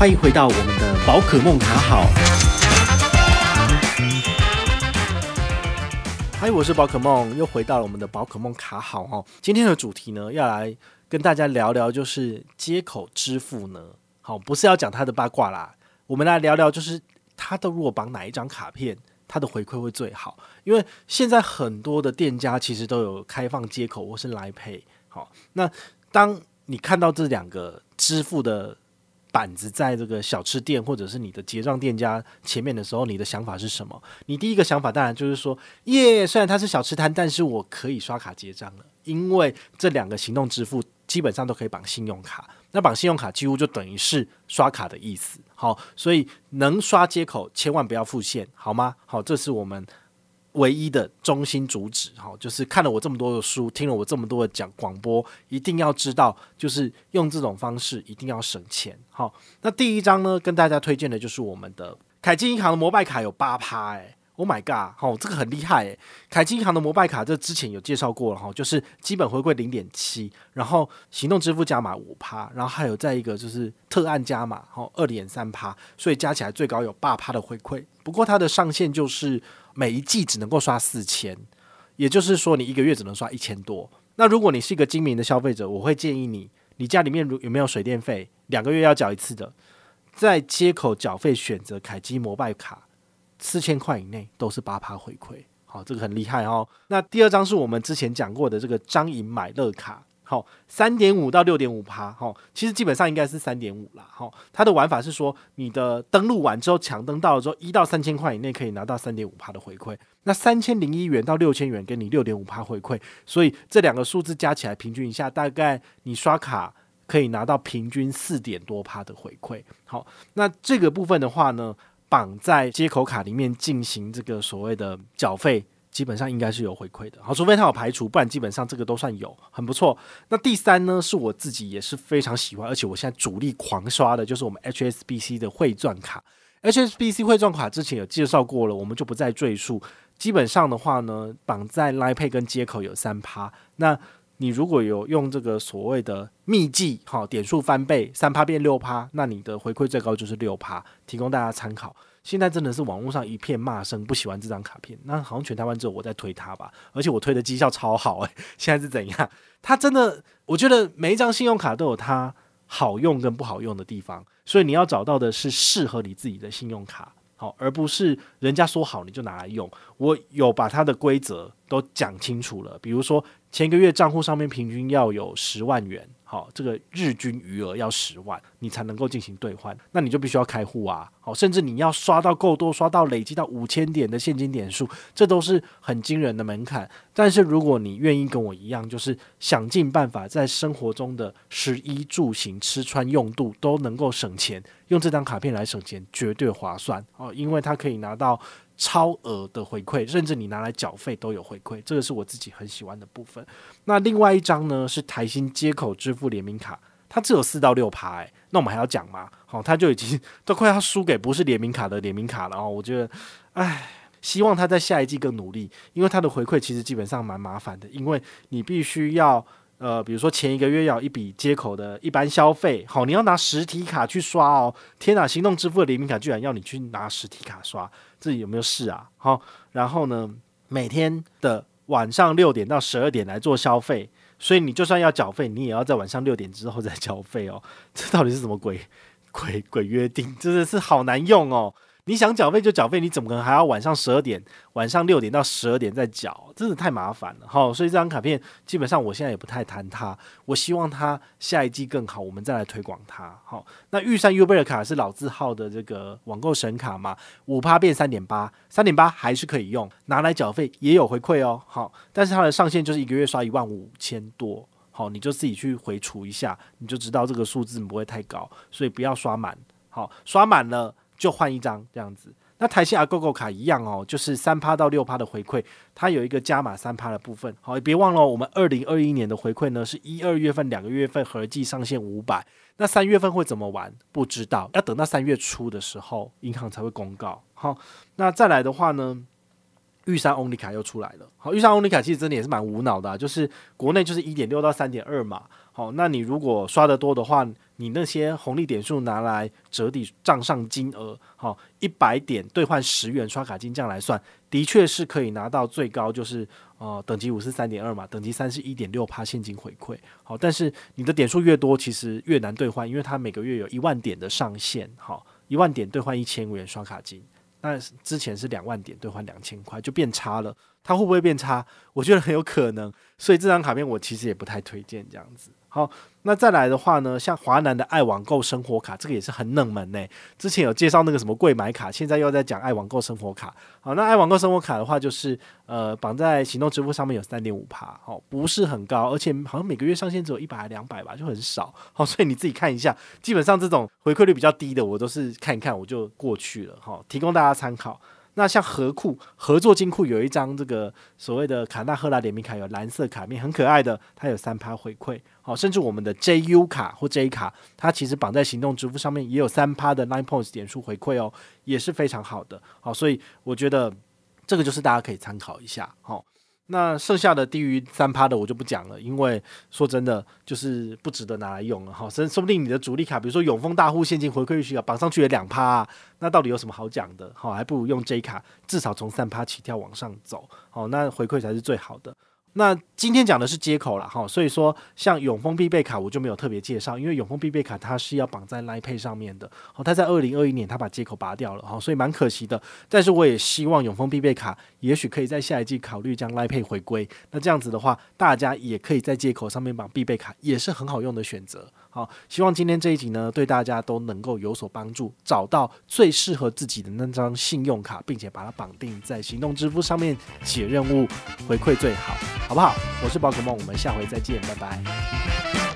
欢迎回到我们的宝可梦卡好。嗨，我是宝可梦，又回到了我们的宝可梦卡好哦。今天的主题呢，要来跟大家聊聊，就是接口支付呢，好，不是要讲它的八卦啦，我们来聊聊，就是它的如果绑哪一张卡片，它的回馈会最好。因为现在很多的店家其实都有开放接口或是来配好，那当你看到这两个支付的板子在这个小吃店或者是你的结账店家前面的时候，你的想法是什么？你第一个想法当然就是说，耶，虽然它是小吃摊，但是我可以刷卡结账了，因为这两个行动支付基本上都可以绑信用卡，那绑信用卡几乎就等于是刷卡的意思。好，所以能刷接口千万不要付现，好吗？好，这是我们。唯一的中心主旨，哈，就是看了我这么多的书，听了我这么多的讲广播，一定要知道，就是用这种方式一定要省钱，好。那第一张呢，跟大家推荐的就是我们的凯基银行的摩拜卡有八趴，哎，Oh my god，好，这个很厉害，诶。凯基银行的摩拜卡这之前有介绍过了，哈，就是基本回馈零点七，然后行动支付加码五趴，然后还有再一个就是特案加码，哈，二点三趴，所以加起来最高有八趴的回馈。不过它的上限就是。每一季只能够刷四千，也就是说你一个月只能刷一千多。那如果你是一个精明的消费者，我会建议你，你家里面如有没有水电费，两个月要缴一次的，在街口缴费选择凯基摩拜卡，四千块以内都是八趴回馈，好，这个很厉害哦。那第二张是我们之前讲过的这个张银买乐卡。好，三点五到六点五趴，哈，其实基本上应该是三点五啦，哈。它的玩法是说，你的登录完之后抢登到了之后，一到三千块以内可以拿到三点五趴的回馈，那三千零一元到六千元给你六点五趴回馈，所以这两个数字加起来平均一下，大概你刷卡可以拿到平均四点多趴的回馈。好，那这个部分的话呢，绑在接口卡里面进行这个所谓的缴费。基本上应该是有回馈的，好，除非他有排除，不然基本上这个都算有，很不错。那第三呢，是我自己也是非常喜欢，而且我现在主力狂刷的，就是我们 HSBC 的汇钻卡。HSBC 汇钻卡之前有介绍过了，我们就不再赘述。基本上的话呢，绑在 Line Pay 跟接口有三趴。那你如果有用这个所谓的秘技，好，点数翻倍，三趴变六趴，那你的回馈最高就是六趴，提供大家参考。现在真的是网络上一片骂声，不喜欢这张卡片。那好像全台湾只有我在推它吧，而且我推的绩效超好诶、现在是怎样？它真的，我觉得每一张信用卡都有它好用跟不好用的地方，所以你要找到的是适合你自己的信用卡，好，而不是人家说好你就拿来用。我有把它的规则都讲清楚了，比如说前一个月账户上面平均要有十万元。好，这个日均余额要十万，你才能够进行兑换，那你就必须要开户啊。甚至你要刷到够多，刷到累积到五千点的现金点数，这都是很惊人的门槛。但是如果你愿意跟我一样，就是想尽办法在生活中的食衣住行、吃穿用度都能够省钱，用这张卡片来省钱绝对划算哦，因为它可以拿到。超额的回馈，甚至你拿来缴费都有回馈，这个是我自己很喜欢的部分。那另外一张呢，是台新接口支付联名卡，它只有四到六趴，哎，那我们还要讲吗？好，他就已经都快要输给不是联名卡的联名卡了哦。我觉得，唉，希望他在下一季更努力，因为他的回馈其实基本上蛮麻烦的，因为你必须要。呃，比如说前一个月要一笔接口的一般消费，好，你要拿实体卡去刷哦。天哪，行动支付的联名卡居然要你去拿实体卡刷，自己有没有事啊？好，然后呢，每天的晚上六点到十二点来做消费，所以你就算要缴费，你也要在晚上六点之后再缴费哦。这到底是什么鬼鬼鬼约定？真的是好难用哦。你想缴费就缴费，你怎么可能还要晚上十二点、晚上六点到十二点再缴？真的太麻烦了哈！所以这张卡片基本上我现在也不太谈它。我希望它下一季更好，我们再来推广它。好，那预算 Uber 卡是老字号的这个网购神卡嘛，五趴变三点八，三点八还是可以用，拿来缴费也有回馈哦。好，但是它的上限就是一个月刷一万五千多。好，你就自己去回除一下，你就知道这个数字不会太高，所以不要刷满。好，刷满了。就换一张这样子，那台新 Agogo 卡一样哦，就是三趴到六趴的回馈，它有一个加码三趴的部分。好，也别忘了我们二零二一年的回馈呢，是一二月份两个月份合计上限五百。那三月份会怎么玩？不知道，要等到三月初的时候，银行才会公告。好，那再来的话呢，玉山 Only 卡又出来了。好，玉山 Only 卡其实真的也是蛮无脑的啊，就是国内就是一点六到三点二嘛。哦，那你如果刷得多的话，你那些红利点数拿来折抵账上金额，好，一百点兑换十元刷卡金这样来算，的确是可以拿到最高就是呃等级五是三点二嘛，等级三是一点六趴现金回馈。好，但是你的点数越多，其实越难兑换，因为它每个月有一万点的上限。好，一万点兑换一千元刷卡金。那之前是两万点兑换两千块，就变差了。它会不会变差？我觉得很有可能。所以这张卡片我其实也不太推荐这样子。好，那再来的话呢，像华南的爱网购生活卡，这个也是很冷门呢。之前有介绍那个什么贵买卡，现在又在讲爱网购生活卡。好，那爱网购生活卡的话，就是呃绑在行动支付上面有三点五趴，好，不是很高，而且好像每个月上限只有一百两百吧，就很少。好，所以你自己看一下，基本上这种回馈率比较低的，我都是看一看我就过去了。好，提供大家参考。那像合库合作金库有一张这个所谓的卡纳赫拉联名卡，有蓝色卡面，很可爱的，它有三趴回馈。好，甚至我们的 JU 卡或 J 卡，它其实绑在行动支付上面也有三趴的 nine Points 点数回馈哦，也是非常好的。好，所以我觉得这个就是大家可以参考一下。好。那剩下的低于三趴的我就不讲了，因为说真的就是不值得拿来用了哈。甚说不定你的主力卡，比如说永丰大户现金回馈需要，绑上去也两趴啊，那到底有什么好讲的？好，还不如用 J 卡，至少从三趴起跳往上走，好，那回馈才是最好的。那今天讲的是接口了哈，所以说像永丰必备卡我就没有特别介绍，因为永丰必备卡它是要绑在 Line 上面的，好，它在二零二一年它把接口拔掉了哈，所以蛮可惜的。但是我也希望永丰必备卡也许可以在下一季考虑将 Line 回归，那这样子的话，大家也可以在接口上面绑必备卡，也是很好用的选择。好，希望今天这一集呢对大家都能够有所帮助，找到最适合自己的那张信用卡，并且把它绑定在行动支付上面解任务，回馈最好。好不好？我是宝可梦，我们下回再见，拜拜。